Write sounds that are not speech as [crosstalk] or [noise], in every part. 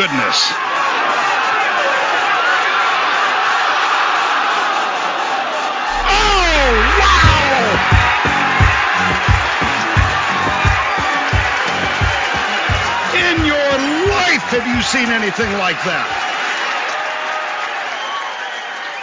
Goodness. Oh, have you seen anything like that?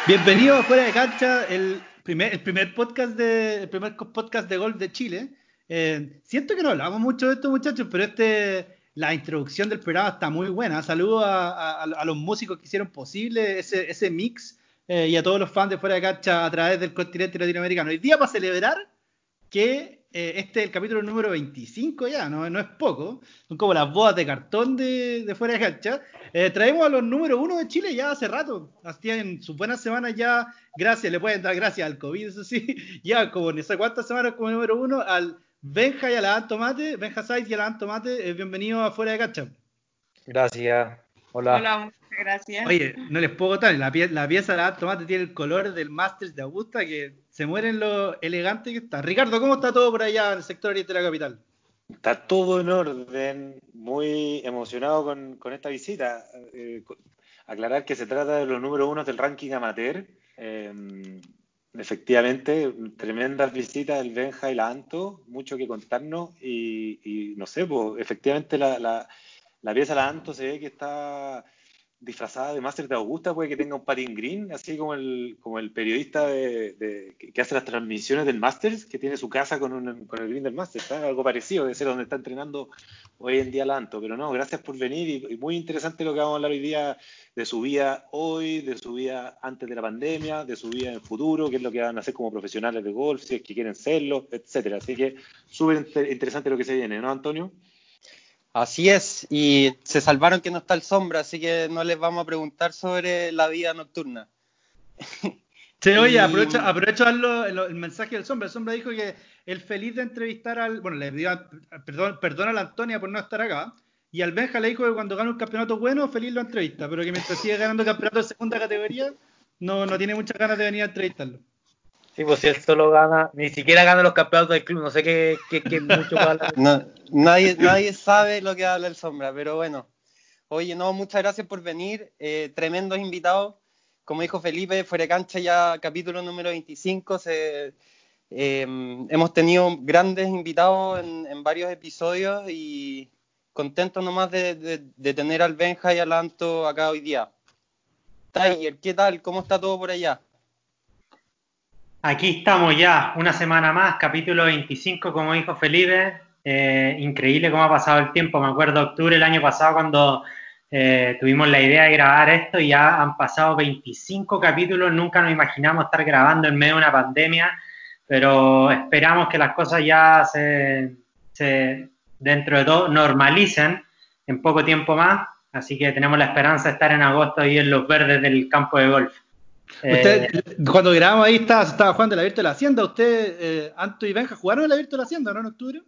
Bienvenido a Fuera de Cancha, el primer, el primer podcast de el primer podcast de golf de Chile. Eh, siento que no hablamos mucho de esto, muchachos, pero este la introducción del programa está muy buena. Saludos a, a- a los músicos que hicieron posible ese, ese mix eh, y a todos los fans de Fuera de Cancha a través del continente latinoamericano. Hoy día para celebrar que eh, este es el capítulo número 25 ya, no, no es poco, son como las bodas de cartón de, de fuera de cancha. Eh, traemos a los número uno de Chile ya hace rato, hasta en sus buenas semanas ya, gracias, le pueden dar gracias al COVID, eso sí, [laughs] ya como no sé cuántas semanas como número uno, al Benja y a la Dan Tomate, Benja Saiz y a la Dan Tomate, eh, bienvenido a fuera de cancha. Gracias. Hola. Hola, muchas gracias. Oye, no les puedo contar, la, pie- la pieza de la Dan Tomate tiene el color del Masters de Augusta, que se mueren lo elegante que está. Ricardo, ¿cómo está todo por allá en el sector oriente de la capital? Está todo en orden, muy emocionado con, con esta visita. Eh, aclarar que se trata de los número uno del ranking amateur. Eh, efectivamente, tremendas visitas del Benja y la Anto, mucho que contarnos y, y no sé, pues efectivamente la, la, la pieza de la Anto se ve que está disfrazada de Master de Augusta, puede que tenga un patín green, así como el, como el periodista de, que hace las transmisiones del Masters, que tiene su casa con, un- con el green del Masters, algo parecido, de ser donde está entrenando hoy en día Lanto. Pero no, gracias por venir y, muy interesante lo que vamos a hablar hoy día de su vida hoy, de su vida antes de la pandemia, de su vida en el futuro, qué es lo que van a hacer como profesionales de golf, si es que quieren serlo, etcétera. Así que súper inter- interesante lo que se viene, ¿no, Antonio? Así es, y se salvaron que no está el sombra, así que no les vamos a preguntar sobre la vida nocturna. [laughs] Sí, oye, aprovecho, aprovecho el, el mensaje del Sombra. El Sombra dijo que el feliz de entrevistar al. Bueno, le pidió perdón, perdón a la Antonia por no estar acá. Y al Benja le dijo que cuando gana un campeonato bueno, feliz lo entrevista. Pero que mientras sigue ganando campeonato de segunda categoría, no, no tiene muchas ganas de venir a entrevistarlo. Sí, pues si él solo gana, ni siquiera gana los campeonatos del club, no sé qué, qué, qué mucho gana. [laughs] No, nadie, nadie sabe lo que habla el sombra, pero bueno. Oye, no, muchas gracias por venir, eh, tremendos invitados. Como dijo Felipe, fuera de cancha ya capítulo número 25, se, eh, hemos tenido grandes invitados en, varios episodios y contentos nomás de, de- de tener al Benja y al Anto acá hoy día. Tiger, ¿qué tal? ¿Cómo está todo por allá? Aquí estamos ya, una semana más, capítulo 25, como dijo Felipe. Eh, increíble cómo ha pasado el tiempo. Me acuerdo octubre del año pasado cuando eh, tuvimos la idea de grabar esto y ya han pasado 25 capítulos. Nunca nos imaginamos estar grabando en medio de una pandemia, pero esperamos que las cosas ya se, se dentro de todo, normalicen en poco tiempo más. Así que tenemos la esperanza de estar en agosto ahí en los verdes del campo de golf. Eh, cuando grabamos ahí, estaba, estaba jugando el abierto de la Hacienda. ¿Usted, eh, Anto y Benja, jugaron el abierto de la Hacienda, no en octubre?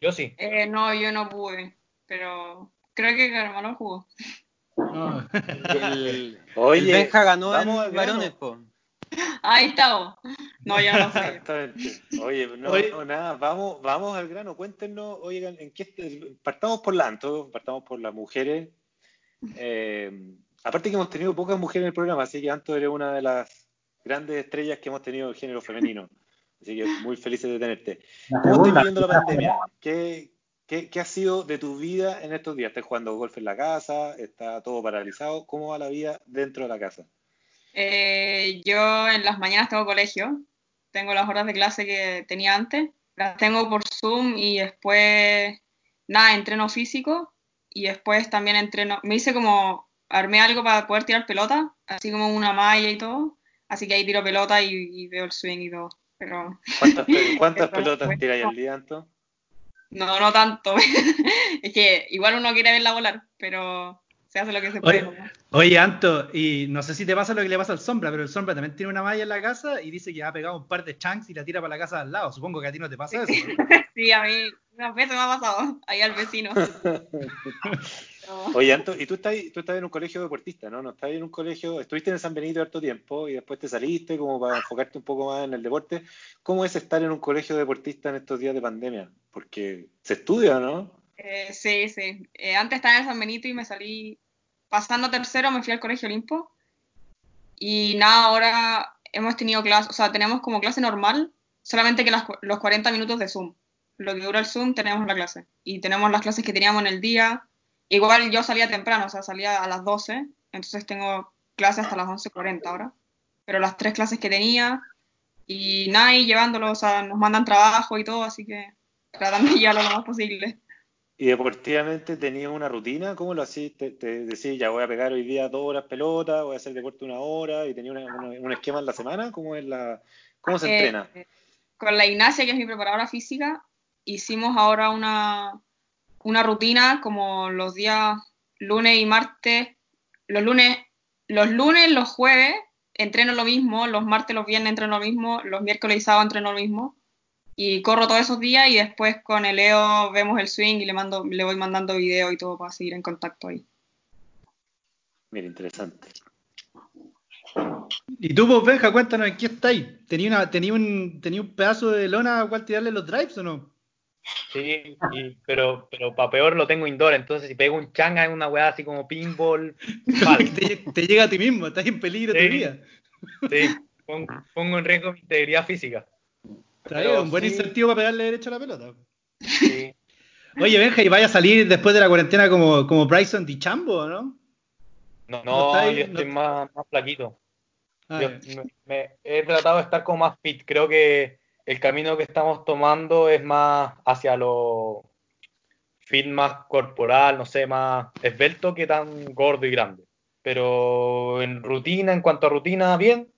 Yo sí. Eh, no, yo no pude, pero creo que Carmelo jugó. No. El, [laughs] Oye, el Benja ganó vamos al en grano. varones, po. Ahí estamos. No, yo no sé. [laughs] Exactamente. Oye, no, Oye. no, nada, vamos, vamos al grano. Cuéntenos, oigan, en qué partamos por la Anto, partamos por las mujeres. Eh, aparte que hemos tenido pocas mujeres en el programa, así que Anto eres una de las grandes estrellas que hemos tenido del género femenino. Así que muy felices de tenerte. ¿Cómo estás viviendo la pandemia? ¿Qué, qué, qué ha sido de tu vida en estos días? ¿Estás jugando golf en la casa? ¿Está todo paralizado? ¿Cómo va la vida dentro de la casa? Eh, yo en las mañanas tengo colegio. Tengo las horas de clase que tenía antes. Las tengo por Zoom y después, nada, entreno físico. Y después también entreno. Me hice como, armé algo para poder tirar pelota, así como una malla y todo. Así que ahí tiro pelota y, y veo el swing y todo. Pero ¿Cuántas, pe- [laughs] cuántas Pero, pelotas bueno. tiráis al día, Anto? no, no tanto. [laughs] es que igual uno quiere verla volar, pero se hace lo que se puede. Oye, oye, Anto, y no sé si te pasa lo que le pasa al Sombra, pero el Sombra también tiene una malla en la casa y dice que ha pegado un par de chunks y la tira para la casa de al lado. Supongo que a ti no te pasa [laughs] eso. ¿no? Sí, a mí unas veces me ha pasado, ahí al vecino. Oye, Anto, y tú estás, tú estás en un colegio deportista, ¿no? No estás en un colegio, estuviste en San Benito harto tiempo y después te saliste como para enfocarte un poco más en el deporte. ¿Cómo es estar en un colegio deportista en estos días de pandemia? Porque se estudia, ¿no? Eh, sí, sí. Eh, antes estaba en San Benito y me salí, pasando tercero, me fui al Colegio Olimpo. Y nada, ahora hemos tenido clase, o sea, tenemos como clase normal, solamente que las los 40 minutos de Zoom. Lo que dura el Zoom, tenemos la clase. Y tenemos las clases que teníamos en el día. Igual yo salía temprano, o sea, salía a las 12, entonces tengo clase hasta las 11.40 ahora. Pero las tres clases que tenía, y nada, y llevándolo, o sea, nos mandan trabajo y todo, así que tratando de llevarlo lo más posible. ¿Y deportivamente tenías una rutina? ¿Cómo lo hacías? ¿Te, te decís, ya voy a pegar hoy día dos horas pelota, voy a hacer deporte una hora y tenía una- una- un esquema en la semana? ¿Cómo es la, cómo se Eh, entrena? con la Ignacia, que es mi preparadora física, hicimos ahora una, una rutina como los días lunes y martes. Los lunes, los lunes, los jueves entreno lo mismo, los martes, los viernes entreno lo mismo, los miércoles y sábado entreno lo mismo. Y corro todos esos días y después con el Leo vemos el swing y le mando, le voy mandando video y todo para seguir en contacto ahí. Mira, interesante. Y tú, pues, Benja, cuéntanos, ¿en qué estáis? ¿Tenía, una, tenía, un, ¿Tenía un pedazo de lona al cual tirarle los drives o no? Sí, y- pero, pero para peor lo tengo indoor, entonces si pego un changa en una weá así como pinball, [laughs] te, te llega a ti mismo, estás en peligro Sí. tu vida. Sí, pongo, pongo en riesgo mi integridad física. Bien, un buen sí. incentivo para pegarle derecho a la pelota. Sí. Oye, Benja, ¿y vaya a salir después de la cuarentena como, como Bryson DiChambo, no? No, No no, yo estoy no- más, más flaquito. Ah, Yo me- he tratado de estar como más fit. Creo que el camino que estamos tomando es más hacia lo fit más corporal, no sé, más esbelto que tan gordo y grande. Pero en rutina, en cuanto a rutina, bien.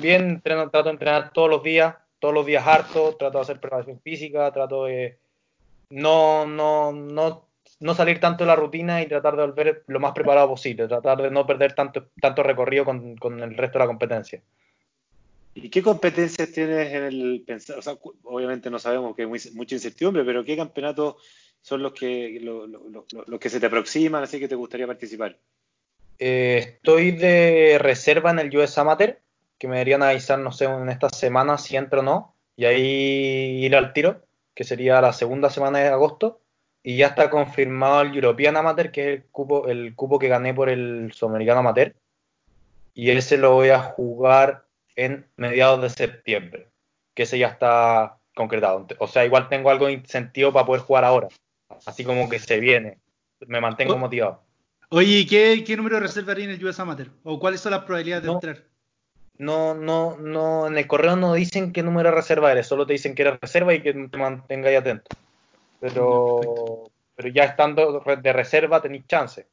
Bien, entreno, trato de entrenar todos los días, todos los días harto, trato de hacer preparación física, trato de no, no, no, no salir tanto de la rutina y tratar de volver lo más preparado posible, tratar de no perder tanto, tanto recorrido con, con el resto de la competencia. ¿Y qué competencias tienes en el pensar? O sea, obviamente no sabemos que hay mucha incertidumbre, pero ¿qué campeonatos son los que, lo- lo- lo- lo- los que se te aproximan, así que te gustaría participar? Eh, estoy de reserva en el US Amateur, que me deberían avisar, no sé, en esta semana si entro o no, y ahí ir al tiro, que sería la segunda semana de agosto, y ya está confirmado el European Amateur, que es el cupo, el cupo que gané por el Sudamericano Amateur, y ese lo voy a jugar en mediados de septiembre, que ese ya está concretado. O sea, igual tengo algo de incentivo para poder jugar ahora, así como que se viene, me mantengo Oh. motivado. Oye, ¿y qué, qué número reservaría en el US Amateur? ¿O cuáles son las probabilidades de entrar? No, no, no, en el correo no dicen qué número de reserva eres, solo te dicen que eres reserva y que te mantengáis atento. Pero, pero ya estando de reserva tenéis chance.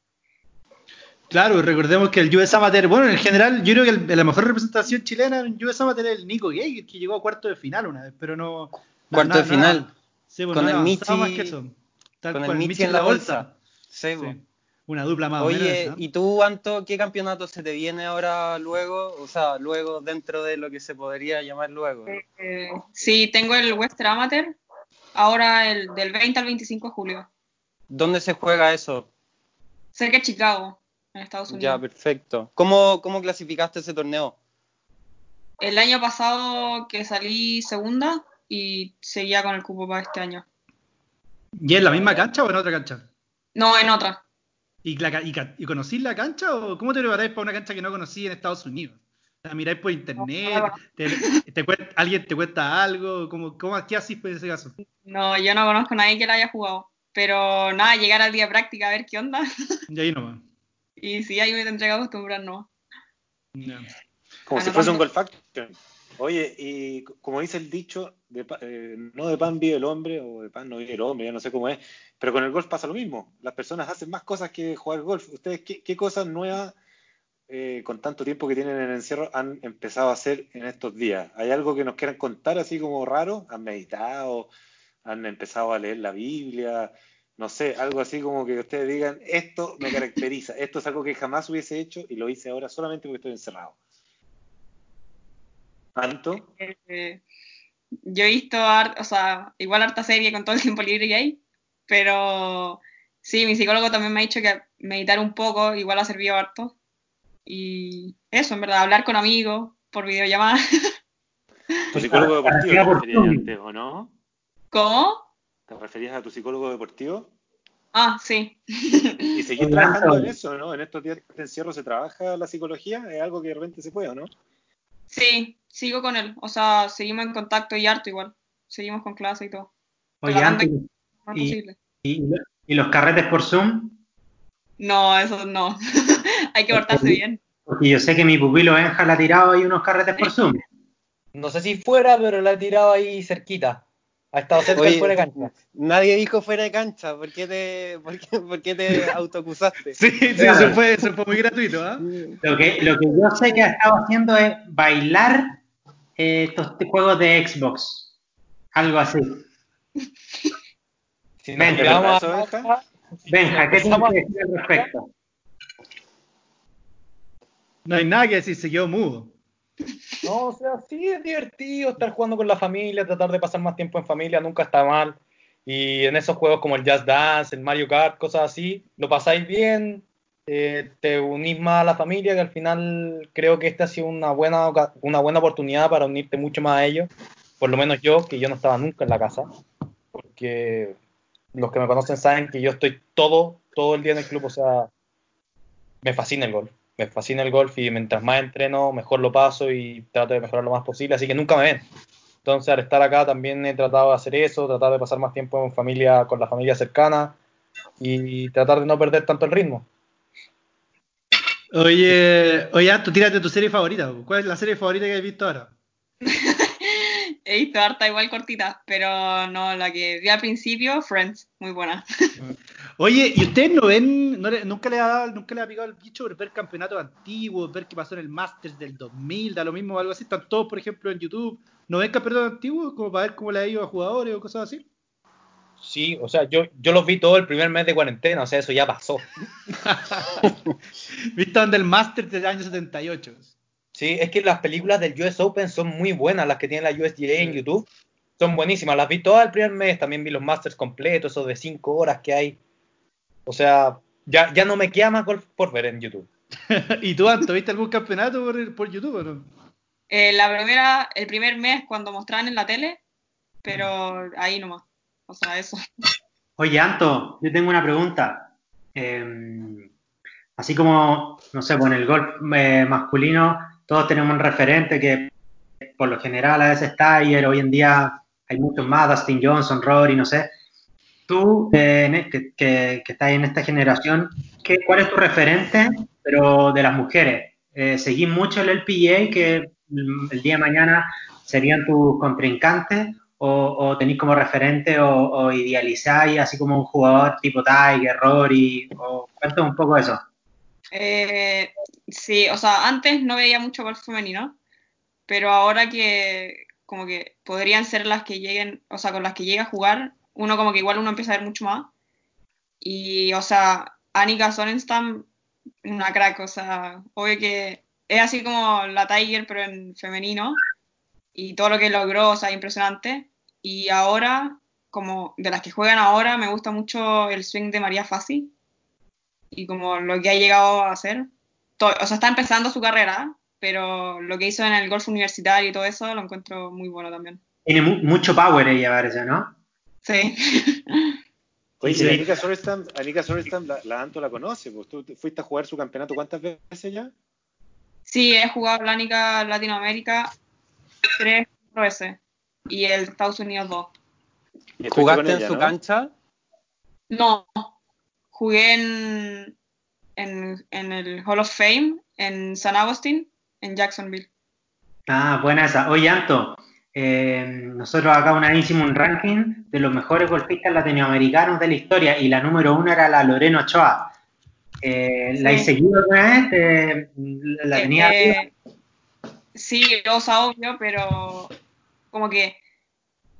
Claro, recordemos que el US Amateur, bueno, en general, yo creo que el- la mejor representación chilena en US Amateur es el Nico Gay, que llegó a cuarto de final una vez, pero no. Cuarto de final. Sí, pues, Con no el Michi- más que eso. Tal con el Michi en la bolsa. Sí, Sí. po. Una dupla más o menos. Oye, esa. ¿y tú, Anto, qué campeonato se te viene ahora luego? O sea, luego dentro de lo que se podría llamar luego. Eh, sí, tengo el Western Amateur, ahora el del 20 al 25 de julio, ¿Dónde se juega eso? cerca de Chicago, en Estados Ya, Unidos. perfecto. ¿Cómo, cómo clasificaste ese torneo? El año pasado que salí segunda y seguía con el cupo para este año. ¿Y es la misma cancha o en otra cancha? No, en otra. ¿Y, la y, y conocís la cancha o cómo te preparáis para una cancha que no conocí en Estados Unidos? ¿La miráis por internet? ¿Te, te cuenta- ¿Alguien te cuenta algo? ¿Cómo, cómo, ¿Qué hacís por ese caso? No, yo no conozco a nadie que la haya jugado. Pero nada, llegar al día de práctica a ver qué onda. Y ahí nomás. Y sí, ahí me tendré que acostumbrar, ¿no? Como si fuese un golf action. Oye, y como dice el dicho, de eh, no de pan vive el hombre, o de pan no vive el hombre, ya no sé cómo es, pero con el golf pasa lo mismo. Las personas hacen más cosas que jugar golf. ¿Ustedes qué, qué cosas nuevas, eh, con tanto tiempo que tienen en el encierro, han empezado a hacer en estos días? ¿Hay algo que nos quieran contar así como raro? ¿Han meditado? ¿Han empezado a leer la Biblia? No sé, algo así como que ustedes digan, esto me caracteriza, esto es algo que jamás hubiese hecho y lo hice ahora solamente porque estoy encerrado. ¿Anto? Eh, yo he visto, o sea, igual harta serie con todo el tiempo libre que hay, pero sí, mi psicólogo también me ha dicho que meditar un poco igual ha servido harto. Y eso, en verdad, hablar con amigos por videollamada. Tu psicólogo deportivo antes, ¿o no? ¿Cómo? ¿Te referías a tu psicólogo deportivo? Ah, sí. Y seguir Oye, trabajando en eso, ¿no? En estos días de encierro se trabaja la psicología, es algo que de repente se puede, ¿o no? Sí, sigo con él. O sea, seguimos en contacto y harto igual. Seguimos con clase y todo. Oye, más y- posible. ¿y, y los carretes por Zoom? No, eso no. [laughs] Hay que portarse bien. Porque yo sé que mi pupilo Benja le ha tirado ahí unos carretes por Zoom. No sé si fuera, pero la he tirado ahí cerquita. Ha estado cerca Oye, fuera de cancha. Nadie dijo fuera de cancha. ¿Por qué te, por qué, por qué te [laughs] autoacusaste? Sí, sí, eso fue, eso fue muy gratuito, ¿ah? Lo que, lo que yo sé que ha estado haciendo es bailar eh, estos juegos de Xbox. Algo así. Si nos Venga, tiramos ¿eso, a- Benja? Benja, ¿qué tienes que decir al respecto? No hay nada que decir, se quedó mudo. No, o sea, sí es divertido estar jugando con la familia, tratar de pasar más tiempo en familia, nunca está mal. Y en esos juegos como el Just Dance, el Mario Kart, cosas así, lo pasáis bien, eh, te unís más a la familia, que al final creo que esta ha sido una buena, una buena oportunidad para unirte mucho más a ellos. Por lo menos yo, que yo no estaba nunca en la casa, porque los que me conocen saben que yo estoy todo, todo el día en el club, o sea, me fascina el golf. Me fascina el golf y mientras más entreno, mejor lo paso y trato de mejorar lo más posible, así que nunca me ven. Entonces, al estar acá también he tratado de hacer eso, tratar de pasar más tiempo en familia, con la familia cercana y tratar de no perder tanto el ritmo. Oye, oye, Anto, tírate tu serie favorita. ¿Cuál es la serie favorita que has visto ahora? [laughs] He visto harta igual cortita, pero no, la que vi al principio, Friends, muy buena. Oye, ¿y ustedes no ven, no le- nunca, le ha dado, nunca le ha picado el bicho por ver campeonatos antiguos, ver qué pasó en el Masters del 2000, da lo mismo o algo así? Están todos, por ejemplo, en YouTube. ¿No ven campeonatos antiguos como para ver cómo le ha ido a jugadores o cosas así? Sí, o sea, yo, yo los vi todo el primer mes de cuarentena, o sea, eso ya pasó. [laughs] ¿Viste donde el Masters del año 78? Sí, es que las películas del US Open son muy buenas, las que tiene la USGA en YouTube. Son buenísimas, las vi todas el primer mes, también vi los Masters completos, esos de 5 horas que hay. O sea, ya, ya no me queda más golf por ver en YouTube. [laughs] ¿Y tú, Anto, viste algún campeonato por, por YouTube o no? Eh, la primera, el primer mes cuando mostraban en la tele, pero ahí nomás. O sea, eso. [laughs] Oye, Anto, yo tengo una pregunta. Eh, así como, no sé, pues en el golf eh, masculino todos tenemos un referente que por lo general a veces está y hoy en día hay muchos más, Dustin Johnson, Rory, no sé. Tú, eh, que, estás en esta generación, ¿qué, ¿cuál es tu referente, pero de las mujeres? Eh, ¿Seguís mucho el LPGA, que mm, el día de mañana serían tus contrincantes? ¿O, o tenéis como referente o, o idealizáis así como un jugador tipo Tiger, Rory? O, cuéntame un poco eso. Eh, sí, o sea, antes no veía mucho golf femenino, pero ahora que como que podrían ser las que lleguen, o sea, con las que llegue a jugar, uno como que igual uno empieza a ver mucho más. Y, o sea, Annika Sorenstam, una crack, o sea, obvio que es así como la Tiger, pero en femenino, y todo lo que logró, o sea, impresionante. Y ahora, como de las que juegan ahora, me gusta mucho el swing de María Fassi y como lo que ha llegado a hacer. To- o sea, está empezando su carrera, pero lo que hizo en el golf universitario y todo eso lo encuentro muy bueno también. Tiene mu- mucho power ella, parece, ¿no? Sí. Oye, Sí. Anika Sorenstam, Anika Sorenstam, la, la Anto la conoce, pues tú te- fuiste a jugar su campeonato cuántas veces ya? Sí, he jugado Atlánica Latinoamérica tres cuatro veces y el Estados Unidos dos. ¿Jugaste en su ¿no? cancha? No, jugué en, en, en el Hall of Fame en San Agustín, en Jacksonville. Ah, buena esa. Oye, Anto, eh, nosotros acá una vez hicimos un ranking de los mejores golfistas latinoamericanos de la historia y la número uno era la Lorena Ochoa. Eh, ¿La he seguido alguna vez? Eh, ¿La tenía Eh, sí, o sea, obvio, pero como que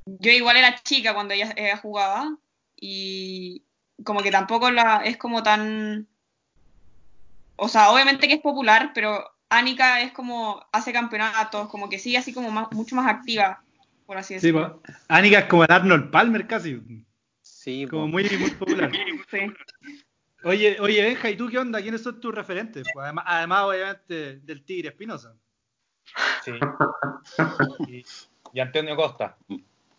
yo igual era chica cuando ella, ella jugaba y como que tampoco la es como tan o sea, obviamente que es popular, pero Annika es como hace campeonatos, como que sigue así como más- mucho más activa, por así Sí, decirlo. po. Annika es como el Arnold Palmer casi. Sí, Como muy, muy popular. [laughs] Sí. Oye, oye, Benja, ¿y tú qué onda? ¿Quiénes son tus referentes? Pues además, además, obviamente, del Tigre Espinosa. Sí. Y, y Antonio Costa.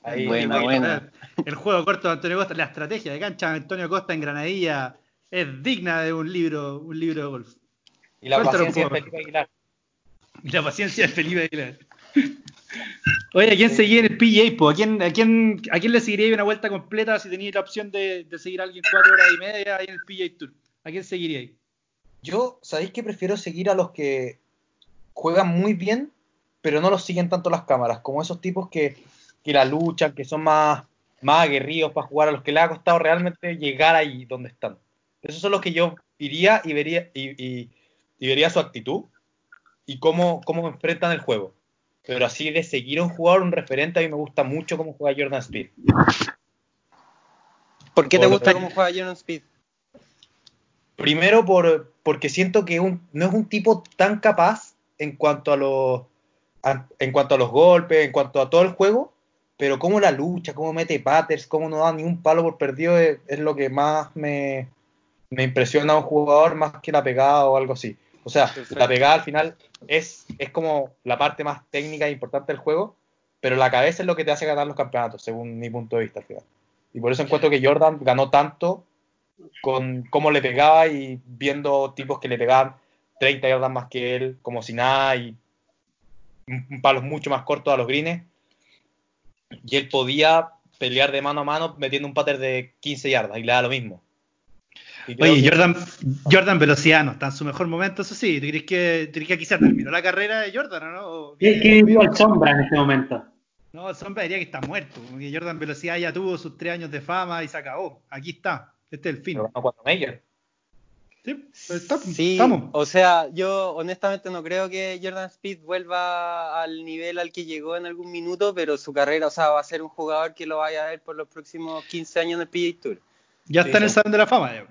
Ahí, Bueno, ahí- bueno. El juego corto de Antonio Costa, la estrategia de cancha de Antonio Costa en Granadilla es digna de un libro, un libro de golf. Y la Cuéntalo paciencia de poco. Felipe Aguilar. Y la paciencia de Felipe Aguilar. [laughs] Oye, ¿a quién seguía en el PGA? po? ¿A quién, a, quién, ¿A quién le seguiría una vuelta completa si teníais la opción de, de seguir a alguien cuatro horas y media ahí en el PGA Tour? ¿A quién seguiríais? Yo, ¿sabéis que prefiero seguir a los que juegan muy bien, pero no los siguen tanto las cámaras? Como esos tipos que, que la luchan, que son más, más aguerridos para jugar, a los que les ha costado realmente llegar ahí donde están. Esos son los que yo iría y vería, y, y- y vería su actitud y cómo, cómo enfrentan el juego. Pero así de seguir a un jugador, un referente, a mí me gusta mucho cómo juega Jordan Speed. ¿Por qué te Por- gusta cómo juega Jordan Speed? Primero por, porque siento que un- no es un tipo tan capaz en cuanto a los a- en cuanto a los golpes, en cuanto a todo el juego, pero cómo la lucha, cómo mete patterns, cómo no da ni un palo por perdido es, es lo que más me, me impresiona a un jugador más que la pegada o algo así. O sea, Perfecto. la pegada al final es, es como la parte más técnica e importante del juego, pero la cabeza es lo que te hace ganar los campeonatos, según mi punto de vista al final. Y por eso encuentro que Jordan ganó tanto con cómo le pegaba y viendo tipos que le pegaban 30 yardas más que él, como si nada, y un- palos mucho más cortos a los greens. Y él podía pelear de mano a mano metiendo un pattern de 15 yardas y le da lo mismo. Oye, que- Jordan, Jordan Velocidad no está en su mejor momento, eso sí. ¿Tú crees que, tú crees que aquí se terminó la carrera de Jordan o no? ¿O Es que vivió al sombra en este momento. No, el hombre diría que está muerto. Porque Jordan Velocidad ya tuvo sus tres años de fama y se acabó. Aquí está. Este es el fin. pero cuatro majors. Sí, pues está- Sí, estamos. o sea, yo honestamente no creo que Jordan Speed vuelva al nivel al que llegó en algún minuto, pero su carrera, o sea, va a ser un jugador que lo vaya a ver por los próximos 15 años en el PGA Tour. Ya Sí, está en el. Salón de la Fama. Ya.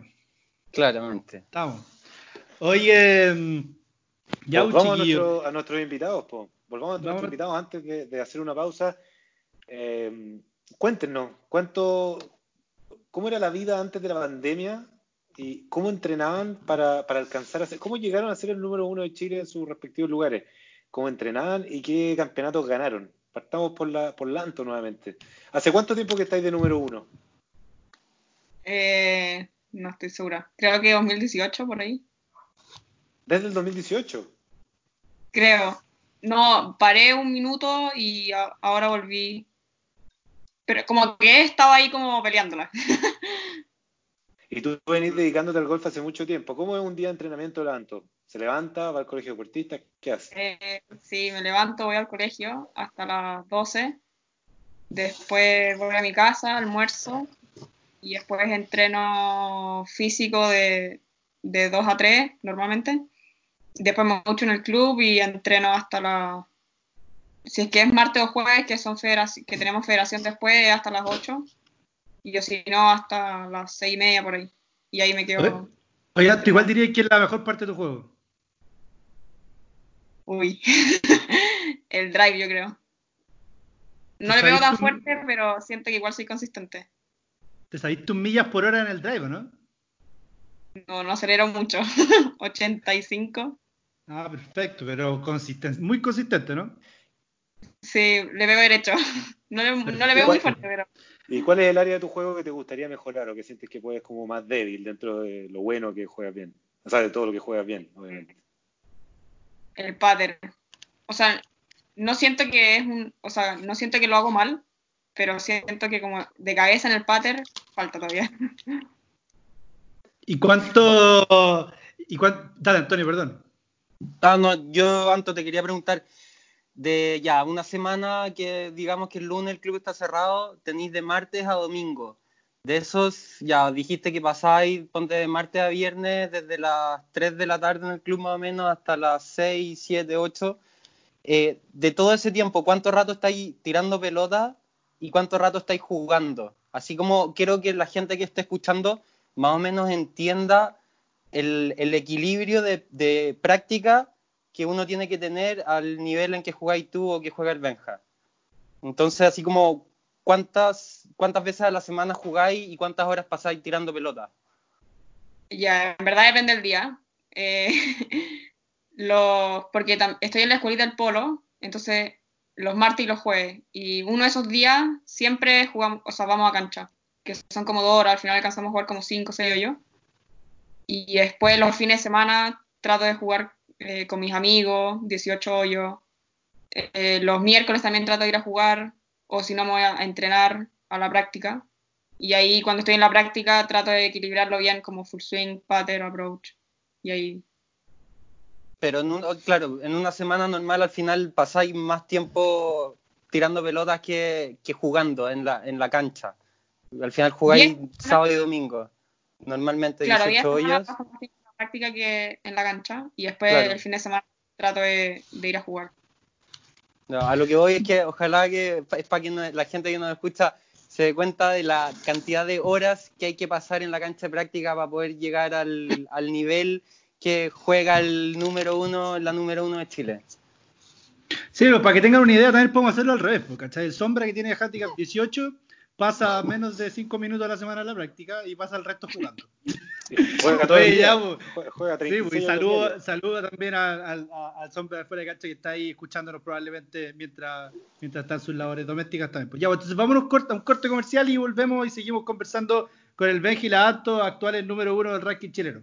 Claramente. Estamos. Oye, mm, ya un Volvamos a, nuestro- a nuestros invitados, po. Volvamos a nuestros Vamos. invitados antes de, de hacer una pausa. Eh, cuéntenos, ¿cuánto, ¿cómo era la vida antes de la pandemia y cómo entrenaban para, para alcanzar a ser, cómo llegaron a ser el número uno de Chile en sus respectivos lugares? ¿Cómo entrenaban y qué campeonatos ganaron? Partamos por la por Lanto nuevamente. ¿Hace cuánto tiempo que estáis de número uno? Eh, no estoy segura. Creo que 2018 por ahí. Desde el 2018. Creo. No, paré un minuto y a- ahora volví. Pero como que estaba ahí como peleándola. [laughs] Y tú venís dedicándote al golf hace mucho tiempo. ¿Cómo es un día de entrenamiento de? ¿Se levanta, va al colegio de deportistas? ¿Qué hace? Eh, sí, me levanto, voy al colegio hasta las 12. Después voy a mi casa, almuerzo. Y después entreno físico de, de 2 a 3 normalmente. Después me mucho en el club y entreno hasta la... Si es que es martes o jueves, que, son que tenemos federación después, hasta las 8. Y yo si no, hasta las 6 y media por ahí. Y ahí me quedo... Oye. Tú igual dirías que es la mejor parte de tu juego. Uy, [laughs] el drive yo creo. No ¿Te le sabes tan fuerte, pero siento que igual soy consistente. Te sabís tus millas por hora en el drive, ¿o ¿no? No, no acelero mucho. [laughs] 85. Ah, perfecto, pero consistente, muy consistente, ¿no? Sí, le pego derecho. [laughs] No le, no le pego muy fuerte, pero ¿Y cuál es el área de tu juego que te gustaría mejorar o que sientes que puedes como más débil dentro de lo bueno que juegas bien? O sea, de todo lo que juegas bien, obviamente. el pattern. O sea, no siento que es un, o sea, no siento que lo hago mal, pero siento que como de cabeza en el pattern falta todavía. ¿Y cuánto... Y cuánto... Dale, Antonio, perdón. Ah, no, yo, Anto, te quería preguntar, de ya una semana que digamos que el lunes el club está cerrado, tenéis de martes a domingo. De esos, ya dijiste que pasáis, ponte de martes a viernes, desde las 3 de la tarde en el club más o menos hasta las 6, 7, 8. Eh, de todo ese tiempo, ¿cuánto rato estáis tirando pelota y cuánto rato estáis jugando? Así como quiero que la gente que esté escuchando más o menos entienda el, equilibrio de, práctica que uno tiene que tener al nivel en que jugáis tú o que juega el Benja. Entonces, así como, ¿cuántas, cuántas veces a la semana jugáis y cuántas horas pasáis tirando pelota? Ya, en verdad depende del día. Eh, [laughs] lo, porque estoy en la escuelita del polo, entonces los martes y los jueves. Y uno de esos días siempre jugamos, o sea, vamos a cancha, que son como dos horas, al final alcanzamos a jugar como cinco, seis hoyos. Y después los fines de semana trato de jugar eh, con mis amigos, 18 hoyos. Eh, los miércoles también trato de ir a jugar, o si no me voy a entrenar a la práctica. Y ahí cuando estoy en la práctica trato de equilibrarlo bien como full swing, pattern, approach. Y ahí Pero en un- claro, en una semana normal al final pasáis más tiempo tirando pelotas que, que jugando en la, en la cancha. Al final jugáis Bien. sábado y domingo. Normalmente Claro, 18 días de semana hoyos. paso más tiempo en la práctica que en la cancha. Y después Claro. el fin de semana trato de, de ir a jugar. No, a lo que voy es que ojalá que es para que no- la gente que nos escucha se dé cuenta de la cantidad de horas que hay que pasar en la cancha de práctica para poder llegar al, al nivel que juega el número uno, la número uno de Chile. Sí, pero para que tengan una idea, también podemos hacerlo al revés, pues, ¿cachai? El sombra que tiene handicap [laughs] 18 pasa menos de 5 minutos a la semana en la práctica y pasa el resto jugando. Juega todo el día. ya, pues. Jue- Juega Sí, 36 pues, y horas saludo, también al, al- sombra de fuera de cancha que está ahí escuchándonos probablemente mientras, mientras están sus labores domésticas también. Pues ya, pues, entonces vámonos corta, a un corte comercial y volvemos y seguimos conversando con el Benji Ladanto, actual el número uno del ranking chileno.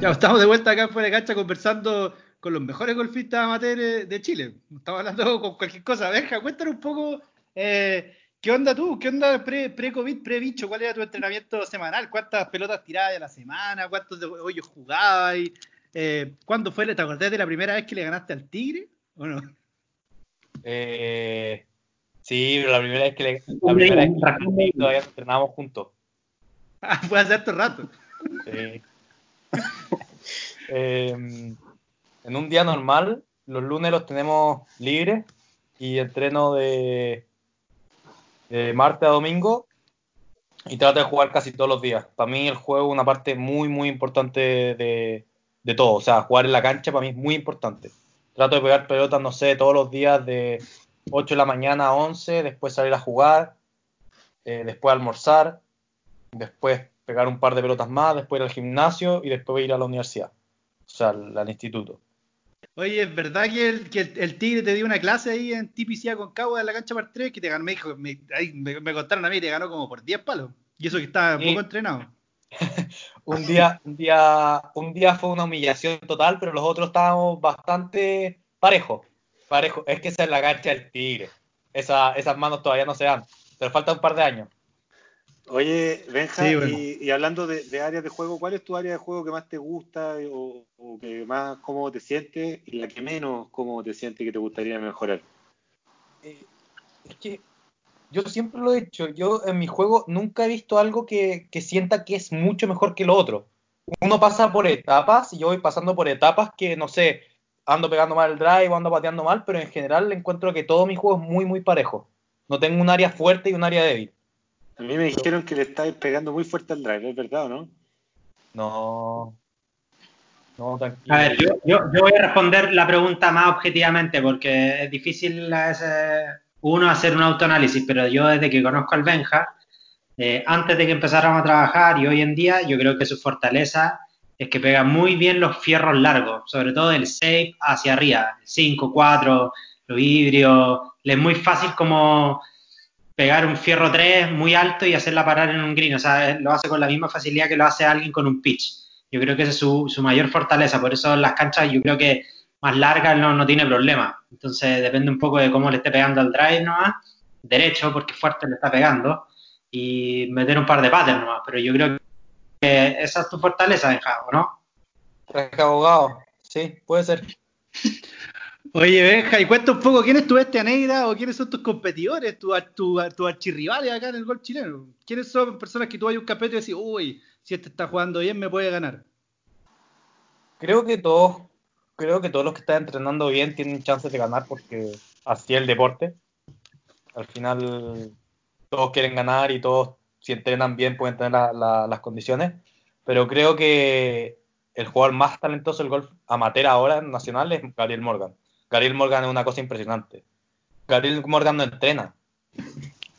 Ya, estamos de vuelta acá fuera de cancha conversando con los mejores golfistas amateurs de Chile. Estamos hablando con cualquier cosa. Benja, cuéntanos un poco eh, qué onda tú, qué onda pre- pre-COVID, pre-bicho, cuál era tu entrenamiento semanal, cuántas pelotas tirabas a la semana, cuántos hoyos jugabas, y, eh, cuándo fue, ¿te acordás de la primera vez que le ganaste al Tigre? ¿O no? Eh, sí, pero la primera vez que le, la primera vez que todavía entrenábamos juntos. [laughs] Ah, fue hace harto rato. Sí. [laughs] Eh, en un día normal, los lunes los tenemos libres y entreno de, de martes a domingo y trato de jugar casi todos los días. Para mí el juego es una parte muy, muy importante de, de todo. O sea, jugar en la cancha para mí es muy importante. Trato de pegar pelotas, no sé, todos los días de 8 de la mañana a 11, después salir a jugar, eh, después almorzar, después pegar un par de pelotas más, después ir al gimnasio y después ir a la universidad, o sea, al, al instituto. Oye, ¿es verdad que el, que el, el Tigre te dio una clase ahí en TPC con en la cancha par 3 que te ganó, me, me, me contaron a mí, te ganó como por 10 palos? Y eso que estaba Sí. poco entrenado. [laughs] Un día, un día, un día fue una humillación total, pero los otros estábamos bastante parejos. Parejo. Es que esa es la cancha del tigre. Esa, esas manos todavía no se dan. Pero falta un par de años. Oye, Benja, Sí, bueno. y, y hablando de, de áreas de juego, ¿cuál es tu área de juego que más te gusta o, o que más cómodo te sientes y la que menos cómodo te sientes que te gustaría mejorar? Eh, es que yo siempre lo he dicho, yo en mi juego nunca he visto algo que, que sienta que es mucho mejor que lo otro. Uno pasa por etapas y yo voy pasando por etapas que, no sé, ando pegando mal el drive o ando pateando mal, pero en general encuentro que todo mi juego es muy, muy parejo. No tengo un área fuerte y un área débil. A mí me dijeron que le estáis pegando muy fuerte al drive, ¿es verdad o no? No. No, tranquilo. A ver, yo, yo, yo voy a responder la pregunta más objetivamente porque es difícil veces uno hacer un autoanálisis, pero yo desde que conozco al Benja, eh, antes de que empezáramos a trabajar y hoy en día, yo creo que su fortaleza es que pega muy bien los fierros largos, sobre todo el 6 hacia arriba, 5, 4, los híbridos, le es muy fácil como pegar un fierro 3 muy alto y hacerla parar en un green, o sea, lo hace con la misma facilidad que lo hace alguien con un pitch. Yo creo que esa es su, su mayor fortaleza, por eso en las canchas yo creo que más largas no, no tiene problema. Entonces depende un poco de cómo le esté pegando al drive nomás, derecho porque fuerte le está pegando, y meter un par de patterns nomás, pero yo creo que esa es tu fortaleza, Benja, ¿o no? Abogado. Sí, puede ser. [laughs] Oye, Benja, y cuenta un poco quién es tu bestia negra o quiénes son tus competidores, tus tu, tu archirrivales acá en el gol chileno. ¿Quiénes son personas que tú hay un campeonato y decís, uy, si este está jugando bien me puede ganar? Creo que todos, creo que todos los que están entrenando bien tienen chances de ganar porque así es el deporte. Al final todos quieren ganar y todos si entrenan bien pueden tener la- la- las condiciones. Pero creo que el jugador más talentoso del golf amateur ahora nacional es Gabriel Morgan. Gabriel Morgan es una cosa impresionante. Gabriel Morgan no entrena.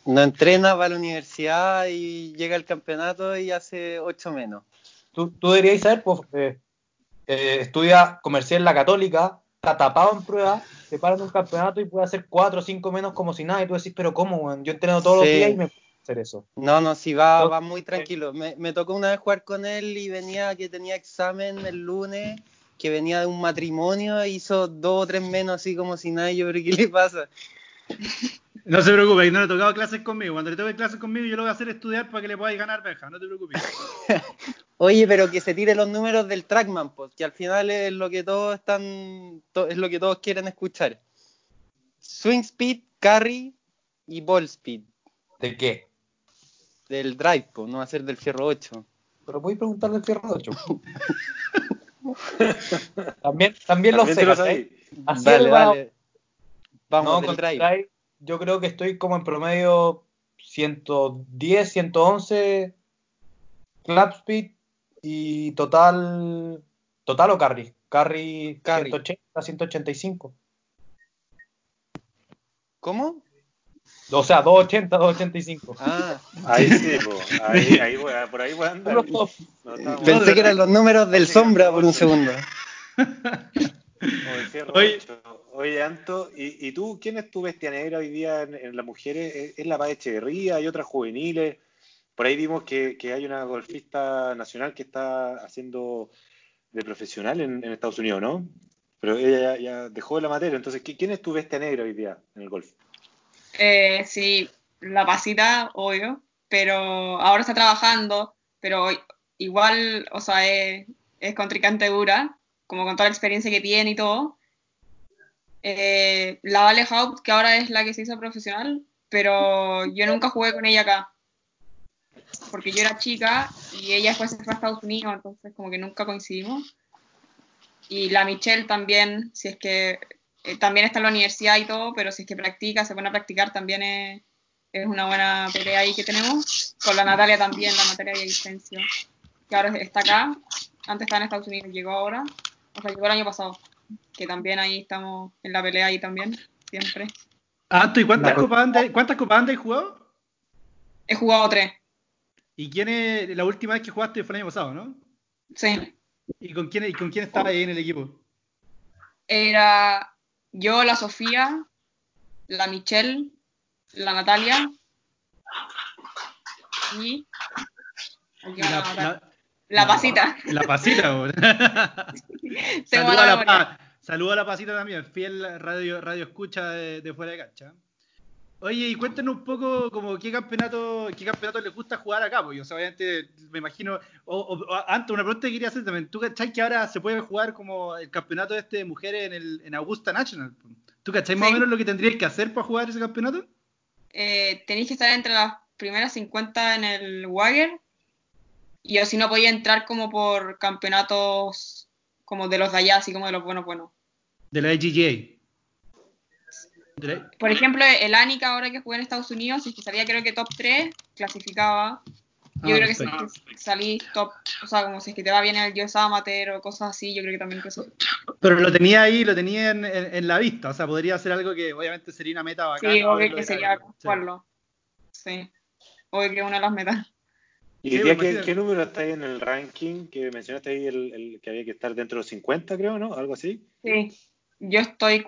No entrena, va a la universidad y llega al campeonato y hace 8 menos. Tú, tú deberías saber, pues, eh, eh, estudia comercial en la católica, está tapado en pruebas, se para en un campeonato y puede hacer 4 o 5 menos como si nada. Y tú decís, pero ¿cómo, weón? Yo entreno todos Sí. los días y me puedo hacer eso. No, no, sí, va, va muy tranquilo. Me, me tocó una vez jugar con él y venía que tenía examen el lunes, que venía de un matrimonio, hizo dos o tres menos así como si nada. y Yo, pero ¿qué le pasa? No se preocupe, no le he tocado clases conmigo. Cuando le toque clases conmigo, yo lo voy a hacer estudiar para que le podáis ganar, Benja. No te preocupes. [laughs] Oye, pero que se tire los números del Trackman, pues, que al final es lo que todos están, to- es lo que todos quieren escuchar. Swing speed, carry y ball speed ¿De qué? del drive, pues, no va a ser del fierro 8. Pero voy a preguntarle al fierro 8. [laughs] [laughs] también, también lo También sé. sabéis. Así Dale, es, va- dale. Vamos, no, con drive. drive, yo creo que estoy como en promedio 110, 111 clap speed y total total o carry, carry, Carry. 180, 185. ¿Cómo? O sea, 280, 285. Ah, Ahí sí, po. Ahí, ahí voy a- por ahí voy a andar. No, estamos- pensé que eran los números del sombra por un segundo. Oye. Anto, ¿y, y tú quién es tu bestia negra hoy día en, en las mujeres? ¿Es, es la Paz Echeverría? ¿Hay otras juveniles? Por ahí vimos que, que hay una golfista nacional que está haciendo de profesional en, en Estados Unidos, ¿no? Pero ella ya, ya dejó la materia, entonces, ¿qui- ¿quién es tu bestia negra hoy día en el golf? Eh, sí, la pasita, obvio, pero ahora está trabajando, pero igual, o sea, es, es contrincante dura, como con toda la experiencia que tiene y todo. Eh, la Vale Haupt, que ahora es la que se hizo profesional, pero yo nunca jugué con ella acá, porque yo era chica y ella después se fue a Estados Unidos, entonces como que nunca coincidimos. Y la Michelle también, si es que eh, también está en la universidad y todo, pero si es que practica, se pone a practicar, también es, es una buena pelea ahí que tenemos. Con la Natalia también, la Natalia Villavicencio, que ahora está acá, antes estaba en Estados Unidos, llegó ahora, o sea, llegó el año pasado, que también ahí estamos en la pelea ahí también, siempre. Anto, ¿y cuántas copas andas, cuántas copas andas has jugado? He jugado tres, ¿Y quién es la última vez que jugaste fue el año pasado, no? sí. ¿Y con quién, y con quién estabas ahí en el equipo? Era yo, la Sofía, la Michelle, la Natalia y... aquí La, la la- La pasita. [laughs] la pasita, [laughs] saluda a la pasita también, fiel radio, radio escucha de, de fuera de cancha. Oye, y cuéntenos un poco como qué campeonato, qué campeonato les gusta jugar acá, porque o sea, obviamente me imagino, o, antes una pregunta que quería hacer también, ¿tú cachai que ahora se puede jugar como el campeonato este de mujeres en, el, en Augusta National? ¿Tú cachai más o menos lo que tendríais que hacer para jugar ese campeonato? Eh, tenéis que estar entre las primeras 50 en el Wire y o si no podía entrar como por campeonatos como de los de allá, así como de los buenos buenos. De la IGGA. Por ejemplo, el Anica ahora que jugué en Estados Unidos, si es que salía creo que top 3, clasificaba. Yo Ah, creo que si es que salís top, o sea, como si es que te va bien el US Amateur o cosas así, yo creo que también que eso. Pero lo tenía ahí, lo tenía en, en- en la vista, o sea, podría ser algo que obviamente sería una meta bacana. Sí, obvio que sería cara. Sí. jugarlo. Sí. Obvio que es una de las metas. ¿Y Sí, me qué, número está ahí en el ranking que mencionaste ahí, el, el que había que estar dentro de los 50, creo, ¿no? Algo así. Sí. Yo estoy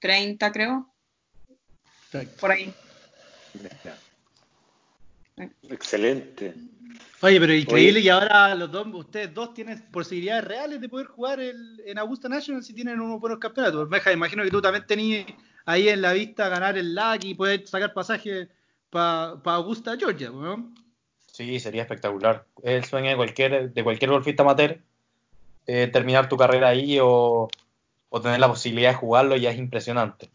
430, creo, por ahí. Excelente. Oye, pero increíble Oye. que ahora los dos, ustedes dos tienen posibilidades reales de poder jugar el- en Augusta National si tienen unos buenos campeonatos. Meja, imagino que tú también tenías ahí en la vista ganar el LAC y poder sacar pasaje para Augusta, Georgia, ¿no? Sí, sería espectacular. Es el sueño de cualquier, de cualquier golfista amateur eh, terminar tu carrera ahí o, o tener la posibilidad de jugarlo ya es impresionante.